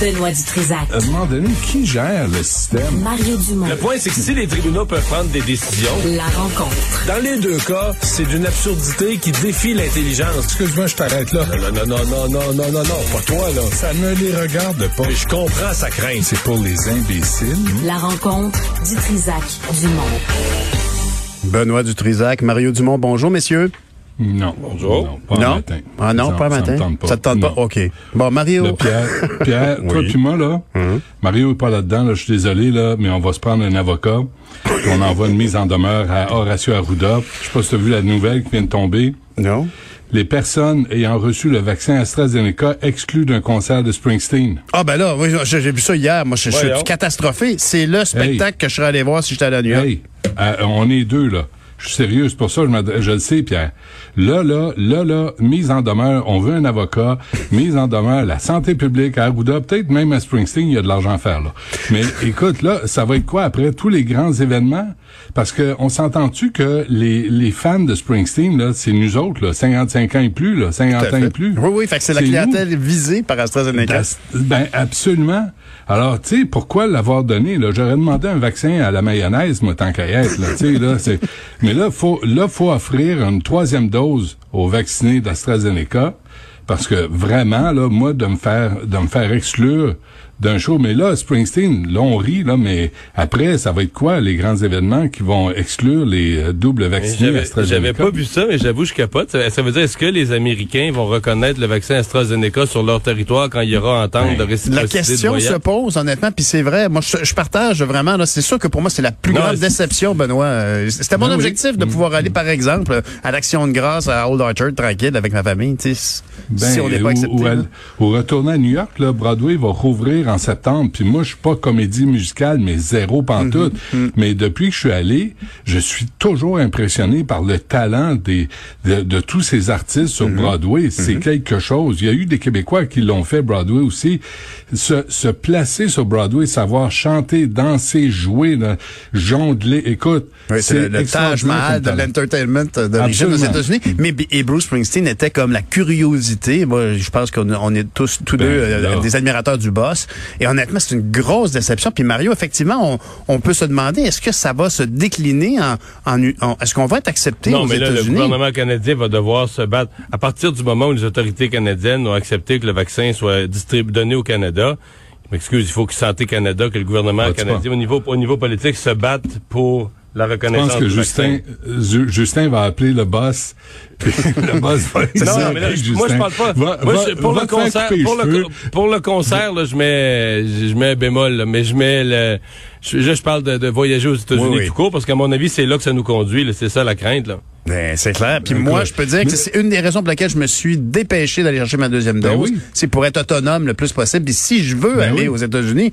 Benoît Dutrisac. À un moment donné, qui gère le système? Mario Dumont. Le point, c'est que si les tribunaux peuvent prendre des décisions, La rencontre. dans les deux cas, c'est d'une absurdité qui défie l'intelligence. Excuse-moi, je t'arrête là. Non, non, non, non, non, non, non, non, pas toi, là. Ça ne les regarde pas. Mais je comprends sa crainte. C'est pour les imbéciles. La rencontre Dutrisac Dumont. Benoît Dutrisac, Mario Dumont, bonjour messieurs. Non. Bonjour. Non, pas non? matin. Ah non, Ça- pas ça matin? tente pas. Ça te tente pas? OK. Bon, Mario. Pierre, Pierre toi puis moi, là, Mario est pas là-dedans, là, je suis désolé, là, mais on va se prendre un avocat. puis on envoie une mise en demeure à Horacio Arruda. Je sais pas si tu as vu la nouvelle qui vient de tomber. Non? Les personnes ayant reçu le vaccin AstraZeneca exclues d'un concert de Springsteen. Ah ben là, oui, j'ai vu ça hier. Moi, je, suis catastrophé. C'est le spectacle que je serais allé voir si j'étais à New York. Hey, euh, on est deux, là. Je suis sérieux, c'est pour ça je, le sais, Pierre. Là, là, là, là, mise en demeure, on veut un avocat, mise en demeure, la santé publique à Arruda, peut-être même à Springsteen, il y a de l'argent à faire, là. Mais écoute, là, ça va être quoi après tous les grands événements? Parce que on s'entend-tu que les, les fans de Springsteen, là, c'est nous autres, là, 55 ans et plus, là, 50 Tout à ans et plus. Oui, oui, fait que c'est la nous. clientèle visée par AstraZeneca. Das- Ben, absolument. Alors, tu sais, pourquoi l'avoir donné, là? J'aurais demandé un vaccin à la mayonnaise, moi, tant qu'à être, là, tu sais, là, c'est... Mais là, faut, là, faut offrir une troisième dose aux vaccinés d'AstraZeneca, parce que vraiment, là, moi, de me faire, de me faire exclure d'un show, mais là, Springsteen, là, on rit, là, mais après, ça va être quoi, les grands événements qui vont exclure les euh, doubles vaccinés J'avais AstraZeneca? j'avais pas vu ça, mais j'avoue, je capote. Ça, ça veut dire, est-ce que les Américains vont reconnaître le vaccin AstraZeneca sur leur territoire quand il y aura entente de réciprocité La de question voyage? se pose, honnêtement, puis c'est vrai. Moi, je, je partage vraiment. Là, c'est sûr que pour moi, c'est la plus Non, grande déception, Benoît. Euh, C'était mon Ben oui. objectif de pouvoir aller, par exemple, à l'Action de grâce à Old Orchard, tranquille, avec ma famille. tu sais, Ben, si on n'est pas accepté. ou, là. elle- ou retourner à New York, là, Broadway va rouvrir en septembre. Puis moi, je suis pas comédie musicale, mais zéro pantoute. Mhm, Mais depuis que je suis allé, je suis toujours impressionné par le talent des de, de tous ces artistes sur Mhm. Broadway. C'est quelque chose. Il y a eu des Québécois qui l'ont fait Broadway aussi. Se, se placer sur Broadway, savoir chanter, danser, jouer, jongler. Écoute, Oui, c'est le, le Taj Mahal de l'entertainment d'origine aux. États-Unis. Mais et Bruce Springsteen était comme la curiosité. Moi, je pense qu'on on est tous tous Ben, deux euh, là. des admirateurs du boss. Et honnêtement, c'est une grosse déception. Puis Mario, effectivement, on, on peut se demander est-ce que ça va se décliner en, en, en- est-ce qu'on va être accepté Non, aux mais là, le gouvernement canadien va devoir se battre. À partir du moment où les autorités canadiennes ont accepté que le vaccin soit distribué, donné au Canada, m'excuse, il faut que Santé Canada, que le gouvernement canadien, au niveau, au niveau politique, se batte pour la Je reconnaissance pense que Justin, euh, Ju- Justin va appeler le boss. le boss va Non, mais là, je- moi, je parle pas. Va- moi, je- pour, va le concert, pour, le, pour concert, là, je mets, je je mets un bémol, là, mais je mets le, je, je, je parle de, de voyager aux États-Unis Oui, oui. tout court, parce qu'à mon avis, c'est là que ça nous conduit, c'est ça la crainte, là. Ben, c'est clair. Puis Écoute, moi, je peux dire que c'est une des raisons pour lesquelles je me suis dépêché d'aller chercher ma deuxième Ben dose. oui. C'est pour être autonome le plus possible. Puis si je veux Ben aller oui. aux États-Unis,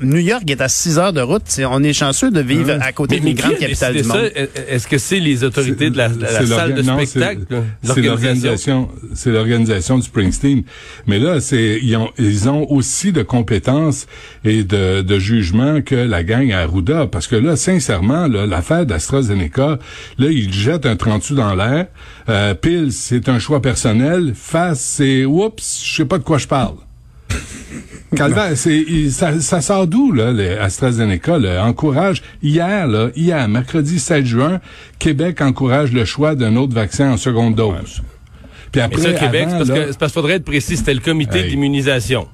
New York est à 6 heures de route. On est chanceux de vivre à côté d'une grande capitale du monde. ça? Est-ce que c'est les autorités de la, la- salle de non, spectacle? C'est l'organisation, c'est l'organisation du Springsteen. Mais là, c'est ils ont ils ont aussi de compétences et de, de jugement que la gang à Arruda, parce que là, sincèrement, là, l'affaire d'AstraZeneca, là, ils jettent un 30 dans l'air? Euh, pile, c'est un choix personnel. Face, c'est oups, je sais pas de quoi je parle. Calvaire, c'est il- ça, ça sort d'où là, le AstraZeneca là, encourage? Hier là, hier mercredi 7 juin, Québec encourage le choix d'un autre vaccin en seconde dose. Puis Mais après ça, Québec, avant, c'est parce là, que, c'est parce qu'il faudrait être précis, c'était le comité Hey. d'immunisation.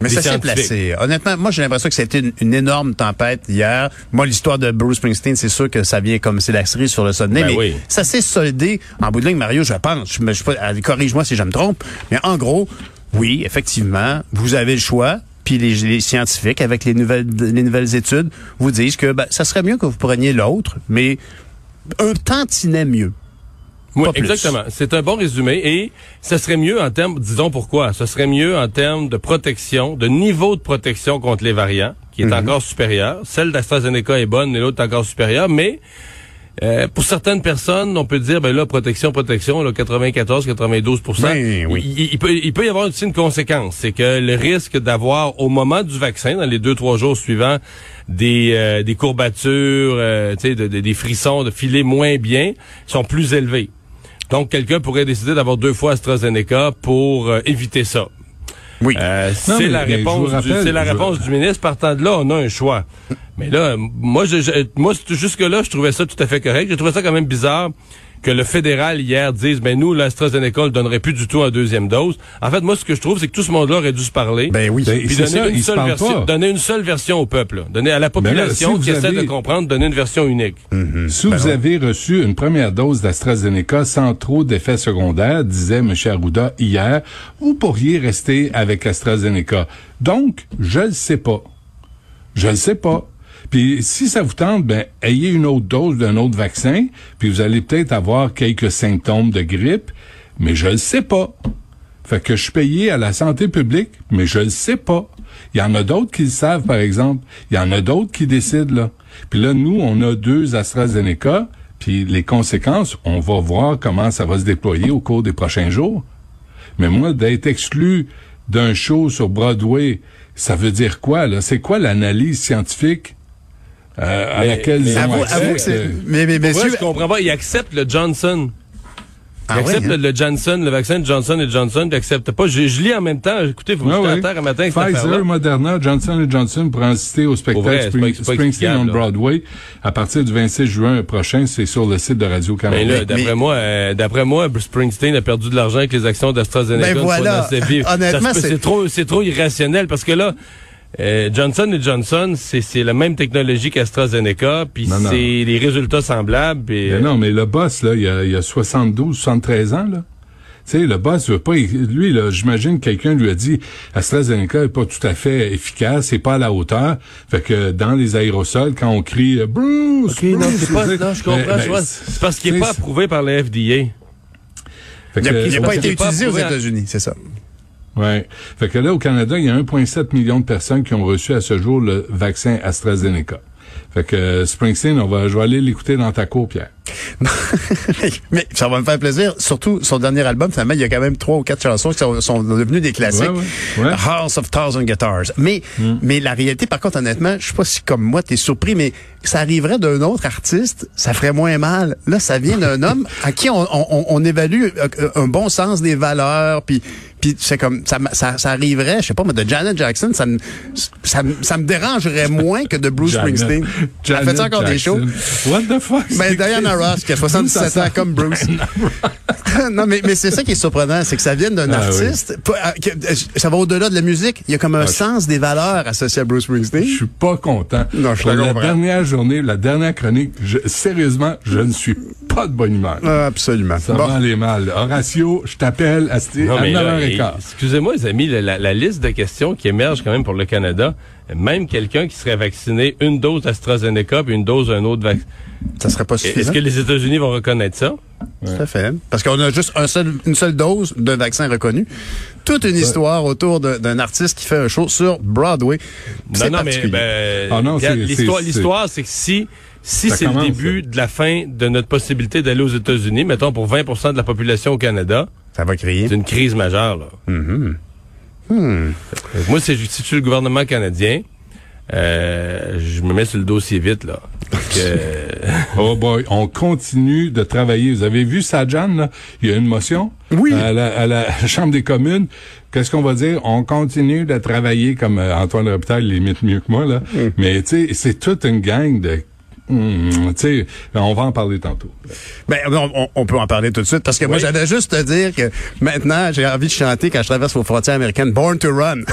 Mais ça s'est placé. Honnêtement, moi, j'ai l'impression que c'était une, une énorme tempête hier. Moi, l'histoire de Bruce Springsteen, c'est sûr que ça vient comme c'est la cerise sur le sommet. Ben mais oui. ça s'est soldé. En bout de ligne, Mario, je pense, je, corrige-moi si je me trompe, mais en gros, oui, effectivement, vous avez le choix. Puis les, les scientifiques, avec les nouvelles, les nouvelles études, vous disent que ben, ça serait mieux que vous preniez l'autre, mais un tantinet mieux. Oui, exactement. C'est un bon résumé et ce serait mieux en termes, disons pourquoi, ce serait mieux en termes de protection, de niveau de protection contre les variants, qui est encore supérieur. Celle d'AstraZeneca est bonne et l'autre est encore supérieure, mais euh, pour certaines personnes, on peut dire, ben là, protection, protection, là, 94, 92% Ben oui. il, il peut, il peut y avoir aussi une conséquence. C'est que le risque d'avoir, au moment du vaccin, dans les deux, trois jours suivants, des, euh, des courbatures, euh, de- de- des frissons, de filer moins bien, sont plus élevés. Donc, quelqu'un pourrait décider d'avoir deux fois AstraZeneca pour euh, éviter ça. Oui. Euh, c'est la je réponse, du, rappelle, la je- réponse du ministre. Partant de là, on a un choix. Mais là, moi, je, je- moi, jusque là, je trouvais ça tout à fait correct. J'ai trouvé ça quand même bizarre que le fédéral hier dise, ben nous, l'AstraZeneca, on le donnerait plus du tout en deuxième dose. En fait, moi, ce que je trouve, c'est que tout ce monde-là aurait dû se parler. Ben oui. Ben, puis c'est donner ça, une se seule parlent version, pas. donner une seule version au peuple, là. donner à la population si vous qui essaie avez- de comprendre, donner une version unique. Si vous avez reçu une première dose d'AstraZeneca sans trop d'effets secondaires, disait M. Arruda hier, vous pourriez rester avec AstraZeneca. Donc, je le sais pas. Je le sais pas. Puis si ça vous tente, ben ayez une autre dose d'un autre vaccin, puis vous allez peut-être avoir quelques symptômes de grippe, mais je le sais pas. Fait que je suis payé à la santé publique, mais je le sais pas. Il y en a d'autres qui le savent, par exemple. Il y en a d'autres qui décident, là. Puis là, nous, on a deux AstraZeneca, puis les conséquences, on va voir comment ça va se déployer au cours des prochains jours. Mais moi, d'être exclu d'un show sur Broadway, ça veut dire quoi, là? C'est quoi l'analyse scientifique euh, à Mais- laquelle mais ils ont Avoue, accès? avoue que c'est. que- Mais, mais, je comprends pas? Il accepte le Johnson. Il Ah ouais, accepte hein? le, le Johnson, le vaccin de Johnson et Johnson, il accepte pas. Je, je lis en même temps. Écoutez, vous j'étais ouais. à terre un matin. Pfizer, Moderna, Johnson Johnson pour en citer au spectacle vrai, Spring- Springsteen on là. Broadway à partir du 26 juin prochain. C'est sur le site de Radio-Canada. Mais Ben là, Mais- d'après mais- moi, euh, d'après moi, Bruce Springsteen a perdu de l'argent avec les actions d'AstraZeneca. Ben voilà. Honnêtement, c'est trop, c'est trop irrationnel parce que là, euh, Johnson et Johnson, c'est c'est la même technologie qu'AstraZeneca, puis c'est des résultats semblables. Mais euh, non, mais le boss, là, il a, il a 72, 73 ans, là. Tu sais, le boss veut pas, lui, là, j'imagine que quelqu'un lui a dit, AstraZeneca est pas tout à fait efficace, c'est pas à la hauteur. Fait que dans les aérosols, quand on crie euh, Bruce, Bruce, c'est pas, tu sais, non, je comprends. ben, ben, c'est parce qu'il sais, pas approuvé par la FDA. Fait Il n'a que- pas été est utilisé aux États-Unis, c'est ça. Ouais. Fait que là, au Canada, il y a 1,7 million de personnes qui ont reçu à ce jour le vaccin AstraZeneca. Fait que euh, Springsteen, on va, je vais aller l'écouter dans ta cour, Pierre. Mais ça va me faire plaisir. Surtout, son dernier album, finalement, il y a quand même trois ou quatre chansons qui sont, sont devenues des classiques. Ouais, ouais, ouais. House of Thousand Guitars. Mais, mais la réalité, par contre, honnêtement, je sais pas si comme moi, t'es surpris, mais ça arriverait d'un autre artiste, ça ferait moins mal. Là, ça vient d'un homme à qui on, on, on évalue euh, un bon sens des valeurs, puis puis c'est comme ça, ça, ça arriverait, je sais pas, mais de Janet Jackson, ça me ça, me- ça me dérangerait moins que de Bruce Janet- Springsteen. Elle fait Janet encore des shows? Jackson. What the fuck? Ben, Diana? Ross, qui a 77 Ça ans comme Bruce. non, mais, mais c'est ça qui est surprenant, c'est que ça vient d'un Ah artiste. pas- euh, euh, ça va au-delà de la musique. Il y a comme un Ah, sens des valeurs associées à Bruce Springsteen. Je suis pas content. Non, je la comprends. dernière journée, la dernière chronique, je- sérieusement, je ne suis pas de bonne humeur. Ah, absolument. Ça Bon. va aller mal. Horatio, je t'appelle à, sti- Non, à mais là, 9h15. et- excusez-moi, les amis, la, la- la liste de questions qui émerge quand même pour le Canada, même quelqu'un qui serait vacciné une dose d'AstraZeneca puis une dose d'un autre vaccin. Ça serait pas Est-ce suffisant. que les États-Unis vont reconnaître ça? Tout à fait. Parce qu'on a juste un seul, une seule dose d'un vaccin reconnu. Toute une histoire autour d'un artiste qui fait un show sur Broadway. Non, non, mais ben, Ah l'histoire, c'est- l'histoire, c'est que si, si c'est le début de la fin de notre possibilité d'aller aux États-Unis, mettons pour 20% de la population au Canada, Ça va crier. c'est une crise majeure. Là. Mhm. Fait que Moi, si je si je suis le gouvernement canadien, euh, je me mets sur le dossier vite là. Euh, Oh boy, on continue de travailler. Vous avez vu Sajan, là? Il y a une motion Oui. à, la, à la Chambre des communes. Qu'est-ce qu'on va dire? On continue de travailler comme euh, Antoine Robitaille l'imite mieux que moi, là. Mm. Mais tu sais, c'est toute une gang de... Hum, tu sais, on va en parler tantôt. Ben, on, on- peut en parler tout de suite parce que moi, j'allais juste te dire que maintenant, j'ai envie de chanter quand je traverse vos frontières américaines, Born to Run.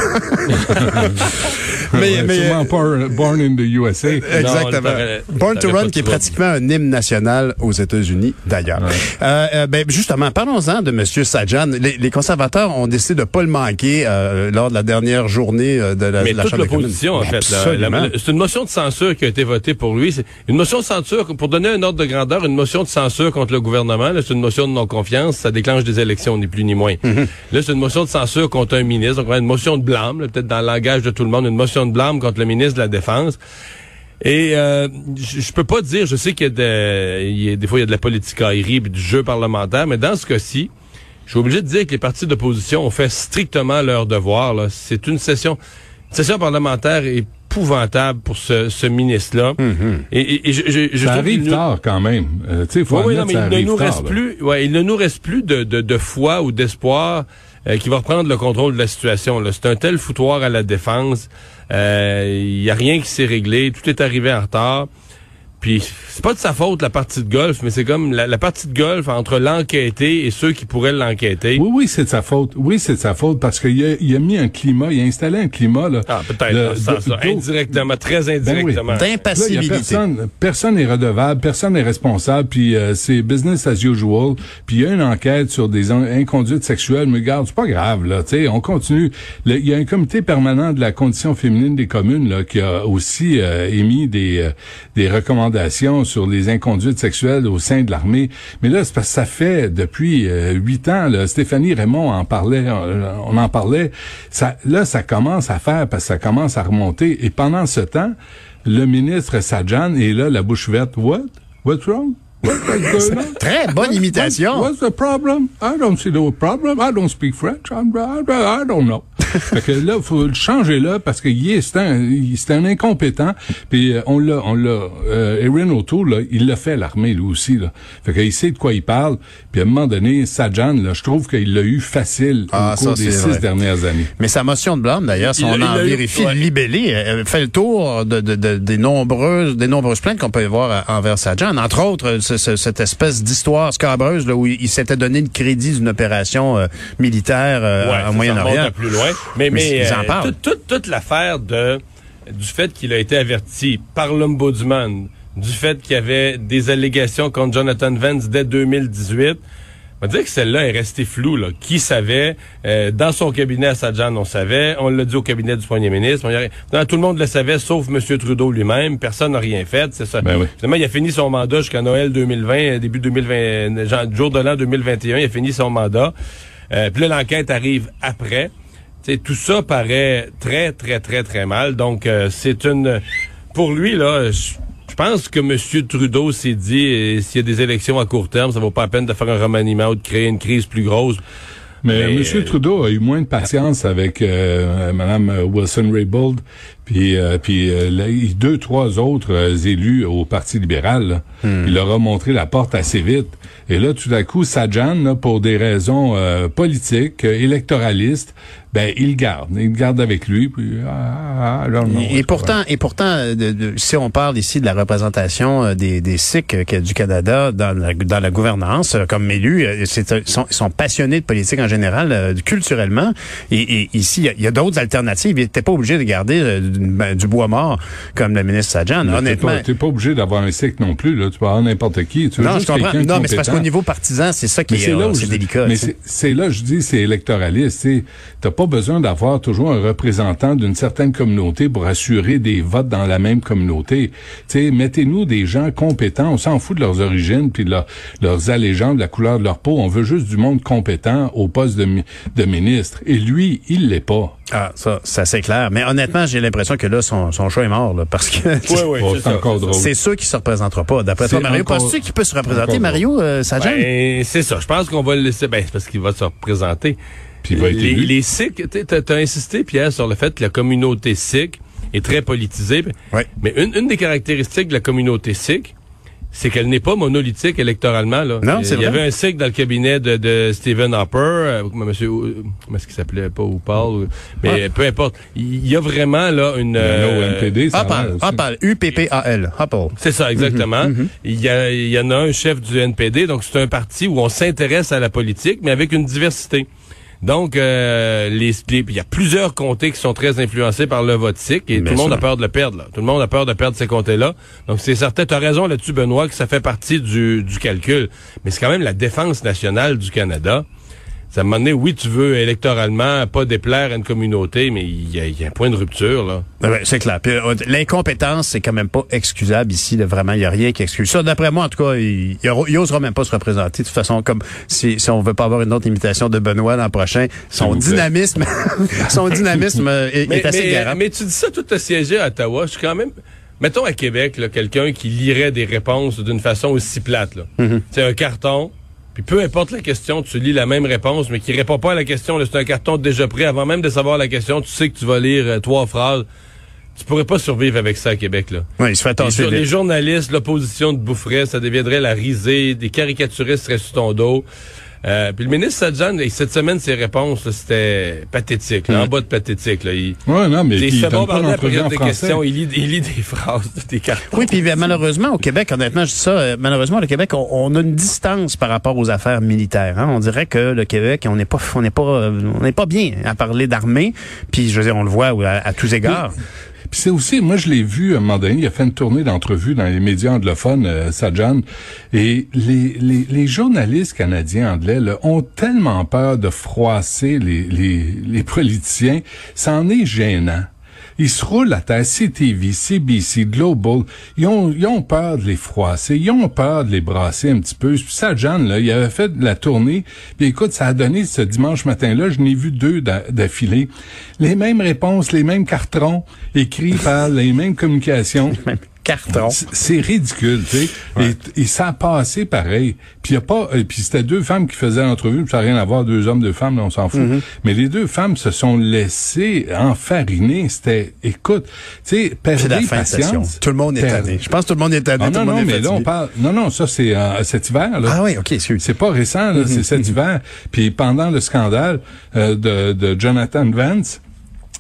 mais, Ouais, mais, sûrement euh, Born in the USA. Exactement. Non, Born to Run, qui est pratiquement un hymne national aux États-Unis, d'ailleurs. Euh, euh, ben, justement, parlons-en de M. Sajan. Les, les conservateurs ont décidé de pas le manquer euh, lors de la dernière journée euh, de la, mais de la toute Chambre l'opposition, en fait. c'est une motion de censure qui a été votée pour lui. Une motion de censure, pour donner un ordre de grandeur, une motion de censure contre le gouvernement, c'est une motion de non-confiance, ça déclenche des élections, ni plus ni moins. Mhm. Là, c'est une motion de censure contre un ministre, donc une motion de blâme, peut-être dans le langage de tout le monde, une motion de blâme contre le ministre de la Défense. Et euh, je, peux pas dire, je sais qu'il y a, de, il y a des fois il y a de la politique aérie, du jeu parlementaire, mais dans ce cas-ci, je suis obligé de dire que les partis d'opposition ont fait strictement leur devoir. C'est une session, une session parlementaire épouvantable pour ce, ce ministre-là. Et, et- et je, je, je Ça arrive nous- tard quand même. Euh, faut oui, non, mais ça il ne nous tard, reste là. plus, ouais, il ne nous reste plus de, de, de foi ou d'espoir euh, qui va reprendre le contrôle de la situation. C'est un tel foutoir à la défense. Euh, Il y a rien qui s'est réglé. Tout est arrivé en retard. Puis c'est pas de sa faute la partie de golf, mais c'est comme la, la partie de golf entre l'enquêté et ceux qui pourraient l'enquêter. Oui, oui, c'est de sa faute. Oui, c'est de sa faute parce qu'il a, il a mis un climat, il a installé un climat là. Ah, peut-être de- d'eau- indirectement, très Ben oui. indirectement. Y a D'impassibilité. personne, personne n'est redevable, personne n'est responsable, puis euh, c'est business as usual. Puis il y a une enquête sur des in- inconduites sexuelles, mais regarde, c'est pas grave là, tu sais, on continue. Le- Il y a un comité permanent de la condition féminine des communes là qui a aussi euh, émis des euh, des recommandations sur les inconduites sexuelles au sein de l'armée. Mais là, c'est parce que ça fait depuis euh, huit ans. Là, Stéphanie Raymond en parlait, euh, on en parlait. Ça, là, ça commence à faire parce que ça commence à remonter. Et pendant ce temps, le ministre Sajan est là, la bouche verte. What? What's wrong? Très bonne imitation. What's the problem? I don't see no problem. I don't speak French. I don't know. Fait que là, faut le changer là parce que il est, c'est un, c'est un incompétent. Puis euh, on l'a, on l'a. Euh, Erin O'Toole, là, il l'a fait à l'armée lui aussi là. Fait qu'il sait de quoi il parle. Puis à un moment donné, Sajan, là, je trouve qu'il l'a eu facile Ah, au cours ça, des c'est six vrai. dernières années. Mais sa motion de blâme, d'ailleurs, si Il- on il en vérifie ouais. libellé, elle fait le tour de, de- de- des nombreuses des nombreuses plaintes qu'on peut voir euh, envers Sajan. Entre autres, ce- ce- cette espèce d'histoire scabreuse là, où il, il s'était donné le crédit d'une opération euh, militaire euh, Ouais, en Moyen-Orient. à plus loin. Mais, Mais euh, toute, toute, toute l'affaire de du fait qu'il a été averti par l'ombudsman, du fait qu'il y avait des allégations contre Jonathan Vance dès 2018. On va dire que celle-là est restée floue. Là. Qui savait? Euh, dans son cabinet à Sajan, on savait. On l'a dit au cabinet du premier ministre. On y a- non, tout le monde le savait, sauf M. Trudeau lui-même. Personne n'a rien fait. C'est ça. Ben oui. Finalement, il a fini son mandat jusqu'à Noël 2020, euh, début 2020, genre, jour de l'an 2021. Il a fini son mandat. Euh, Puis là, l'enquête arrive après. Tout ça paraît très, très, très, très mal. Donc, euh, c'est une... Pour lui, là, je pense que M. Trudeau s'est dit, euh, s'il y a des élections à court terme, ça vaut pas la peine de faire un remaniement ou de créer une crise plus grosse. Mais, Mais, M. euh, Trudeau a eu moins de patience avec euh, Mme Wilson-Raybould, puis euh, puis euh, deux, trois autres élus au Parti libéral. là. Il leur a montré la porte assez vite. Et là, tout à coup, Sajan, là, pour des raisons politiques, électoralistes, ben il le garde. Il le garde avec lui. Puis, ah, ah, I don't know. Et, et pourtant, et pourtant, euh, si on parle ici de la représentation euh, des, des Sikhs euh, du Canada dans la, dans la gouvernance, comme élus, c'est, ils sont, ils sont passionnés de politique en général, culturellement. Et, et ici, il y a- il d'autres alternatives. Ils n'étaient pas obligés de garder du, ben, du bois mort comme le ministre Sajan. Mais t'es Honnêtement. pas- T'es pas, obligé d'avoir un cycle non plus. Là. Tu peux avoir n'importe qui. Tu Non, je comprends. Non, mais c'est parce qu'au niveau partisan, c'est ça qui Mais est, c'est là je- délicat. Mais c'est là, je dis, c'est électoraliste. Tu T'as pas besoin d'avoir toujours un représentant d'une certaine communauté pour assurer des votes dans la même communauté. Sais, mettez-nous des gens compétents. On s'en fout de leurs origines puis de leur- leurs allégeances, de la couleur de leur peau. On veut juste du monde compétent au poste de, mi- de ministre. Et lui, il l'est pas. Ah, ça, ça c'est clair. Mais honnêtement, j'ai l'impression que là, son, son choix est mort, là, parce que Oui, oui, Oh, c'est c'est ça, encore ça. drôle. c'est sûr qu'il se représentera pas. D'après toi, Mario, encore- penses-tu qu'il peut se représenter, Mario euh, Sajan? Ben, c'est ça. Je pense qu'on va le laisser. Ben, c'est parce qu'il va se représenter. Puis il va être les, élu. les Sikhs, tu as insisté, Pierre, sur le fait que la communauté sikh est très politisée. Ouais. Mais une, une des caractéristiques de la communauté sikh, c'est qu'elle n'est pas monolithique électoralement. Là. Non, Il c'est y vrai. avait un sikh dans le cabinet de, de Stephen Harper, euh, monsieur, euh, comment est-ce qu'il s'appelait, pas ou Paul, mais peu importe. Il y a vraiment là une... Il y euh, NPD, ça Hopal. Hopal, U-P-P-A-L, Hopal. c'est ça, exactement. Il, y a- il y en a un chef du NPD, donc c'est un parti où on s'intéresse à la politique, mais avec une diversité. Donc, euh, les, il y a plusieurs comtés qui sont très influencés par le vote et Bien tout le monde a peur de le perdre. Là. Tout le monde a peur de perdre ces comtés-là. Donc, c'est certain, tu as raison là-dessus, Benoît, que ça fait partie du, du calcul. Mais c'est quand même la défense nationale du Canada. Un moment donné, oui, tu veux électoralement pas déplaire à une communauté, mais il y, a un point de rupture, là. Ouais, c'est clair. Euh, l'incompétence, c'est quand même pas excusable ici. Là, vraiment, il n'y a rien qui excuse ça. D'après moi, en tout cas, il, il, osera même pas se représenter. De toute façon, comme si, si on veut pas avoir une autre imitation de Benoît l'an prochain, son dynamisme, son dynamisme est, assez mais, garant. Mais tu dis ça, tout à siégé à Ottawa. Je suis quand même... Mettons à Québec, quelqu'un qui lirait des réponses d'une façon aussi plate. C'est mm-hmm. un carton, puis peu importe la question, tu lis la même réponse, mais qui répond pas à la question. C'est un carton déjà prêt. Avant même de savoir la question, tu sais que tu vas lire euh, trois phrases. Tu pourrais pas survivre avec ça à Québec, là. Oui, il se fait les, les journalistes, l'opposition de boufferait, ça deviendrait la risée, des caricaturistes seraient sur ton dos. Euh, puis le ministre Sadjan, cette semaine, ses réponses, c'était pathétique, en bas de pathétique. Là. Il, ouais, non, mais il, il fait bon parler des questions, il lit, il lit des phrases, des cartons. Oui, puis malheureusement, au Québec, honnêtement, je dis ça, euh, malheureusement, au Québec, on, a une distance par rapport aux affaires militaires. Hein. On dirait que le Québec, on n'est pas, on n'est pas, euh, on n'est pas bien à parler d'armée. Puis, je veux dire, on le voit à, tous égards. C'est aussi, moi je l'ai vu un moment donné, il a fait une tournée d'entrevues dans les médias anglophones, euh, Sajan, et les, les, journalistes canadiens anglais ont tellement peur de froisser les, les, les politiciens, c'en est gênant. Ils se roulent à terre. CTV, CBC, Global, ils ont, ils ont peur de les froisser. Ils ont peur de les brasser un petit peu. Ça, John, là, il avait fait la tournée. Puis écoute, ça a donné ce dimanche matin-là, je n'ai vu deux d'affilée. Les mêmes réponses, les mêmes cartons écrits par les mêmes communications carton. C'est ridicule, tu sais. Et, ça a passé pareil. Puis y a pas, euh, puis c'était deux femmes qui faisaient l'entrevue, ça n'a rien à voir, deux hommes, deux femmes, on s'en fout. Mm-hmm. Mais les deux femmes se sont laissées enfariner. C'était, écoute, tu sais, perdez patience. Tout le monde est tanné. Je pense que tout le monde est tanné. Ah, non, non, mais là on parle. Non, non, ça c'est euh, cet hiver. Là. Ah oui, ok, c'est pas récent, là, c'est mm-hmm. cet hiver. Puis pendant le scandale euh, de, de Jonathan Vance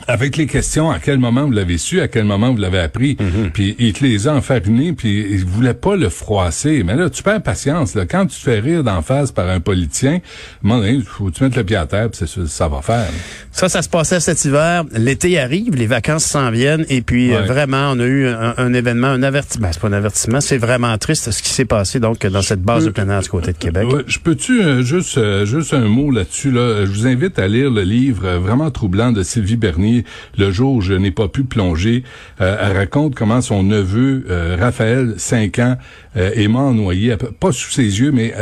avec les questions, à quel moment vous l'avez su, à quel moment vous l'avez appris, mhm. puis il te les a enfarinés, puis il voulait pas le froisser. Mais là, tu perds patience. Là. Quand tu te fais rire d'en face par un politicien, il faut que tu mettes le pied à terre, puis ça, ça va faire. Ça, ça se passait cet hiver. L'été arrive, les vacances s'en viennent, et puis euh, vraiment, on a eu un, événement, un avertissement. Ben, c'est pas un avertissement, c'est vraiment triste ce qui s'est passé donc dans cette base de plein air du côté de Québec. je peux-tu euh, juste euh, juste un mot là-dessus là? Je vous invite à lire le livre vraiment troublant de Sylvie Bernier le jour où je n'ai pas pu plonger. Euh, elle raconte comment son neveu, euh, Raphaël, 5 ans, euh, est mort noyé, pas sous ses yeux, mais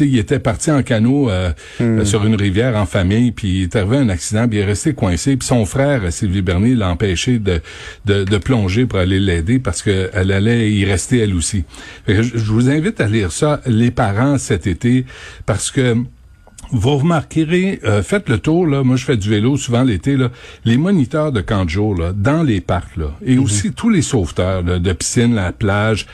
il était parti en canot hmm. sur une rivière en famille, puis il est arrivé un accident, puis il est resté coincé. Puis son frère, Sylvie Bernier, l'a empêché de, de, plonger pour aller l'aider parce qu'elle allait y rester elle aussi. je vous invite à lire ça, les parents cet été, parce que vous remarquerez, euh, faites le tour, là, moi je fais du vélo souvent l'été, là, les moniteurs de camp de jour, là, dans les parcs, là, et mhm. aussi tous les sauveteurs de piscine, la plage,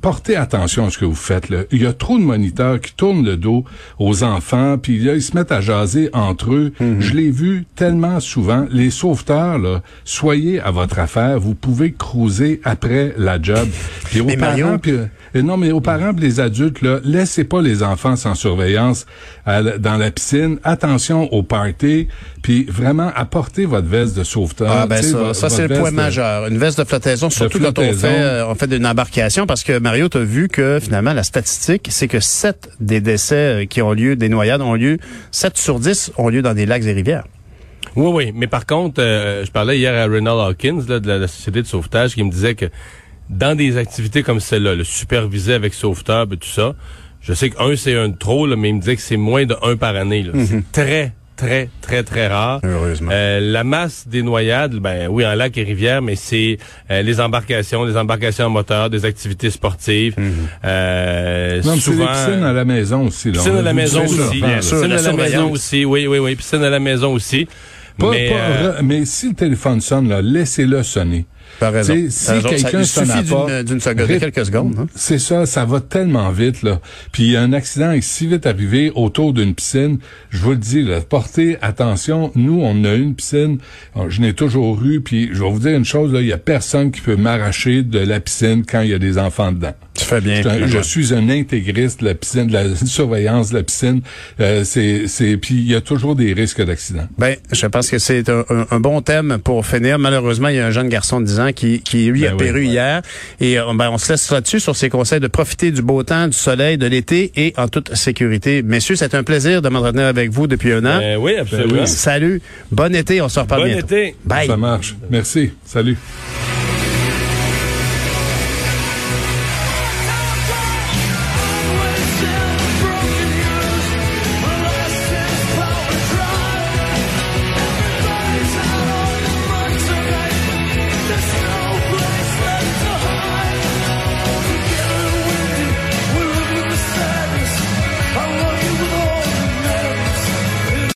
portez attention à ce que vous faites. Là. Il y a trop de moniteurs qui tournent le dos aux enfants, puis là, ils se mettent à jaser entre eux. Mhm. Je l'ai vu tellement souvent. Les sauveteurs, là, soyez à votre affaire. Vous pouvez cruiser après la job. Puis aux parents, puis, euh, non, mais aux parents les adultes, là, laissez pas les enfants sans surveillance dans la piscine. Attention au party, puis vraiment apportez votre veste de sauveteur. Ah ben ça, ça c'est le point majeur. Une veste de flottaison, surtout quand on fait, euh, on fait une embarcation, parce que Mario, tu as vu que finalement la statistique, c'est que 7 des décès euh, qui ont lieu, des noyades ont lieu, 7 sur 10 ont lieu dans des lacs et rivières. Oui, oui, mais par contre, je parlais hier à Reynald Hawkins là, de la Société de sauvetage qui me disait que dans des activités comme celle-là, le superviser avec sauveteur et tout ça, je sais qu'un, c'est un de trop, mais il me dit que c'est moins de un par année. C'est mhm. très, très, très, très rare. Heureusement. Euh, la masse des noyades, ben oui, en lac et rivière, mais c'est euh, les embarcations, les embarcations en moteur, des activités sportives. Mhm. euh, non, souvent, piscines à la maison aussi. Là. Piscine à la maison aussi. Piscine à la maison aussi, oui, oui, oui. Piscine à la maison aussi. mais, euh, mais si le téléphone sonne, là, laissez-le sonner. Par raison. Si quelqu'un suffit d'une seconde, quelques secondes. Hein. C'est ça, ça va tellement vite là. Puis un accident est si vite arrivé autour d'une piscine, je vous le dis, là, portez attention. Nous, on a une piscine, je n'ai toujours eu. Puis je vais vous dire une chose, là, il y a personne qui peut m'arracher de la piscine quand il y a des enfants dedans. Tu fais bien. Je, suis un intégriste de la piscine, de la surveillance de la piscine. Euh, c'est, c'est, puis il y a toujours des risques d'accident. Ben, je pense pense que c'est un, un- un bon thème pour finir. Malheureusement, il y a un jeune garçon de 10 ans qui, qui lui, Ben a oui, péru ouais. hier. Et euh, ben, on se laisse là-dessus sur ses conseils de profiter du beau temps, du soleil, de l'été et en toute sécurité. Messieurs, c'est un plaisir de m'entretenir avec vous depuis un an. Ben oui, absolument. Oui. Salut. Bon été. On se reparle Bon bientôt. été. Bye. Ça marche. Merci. Salut.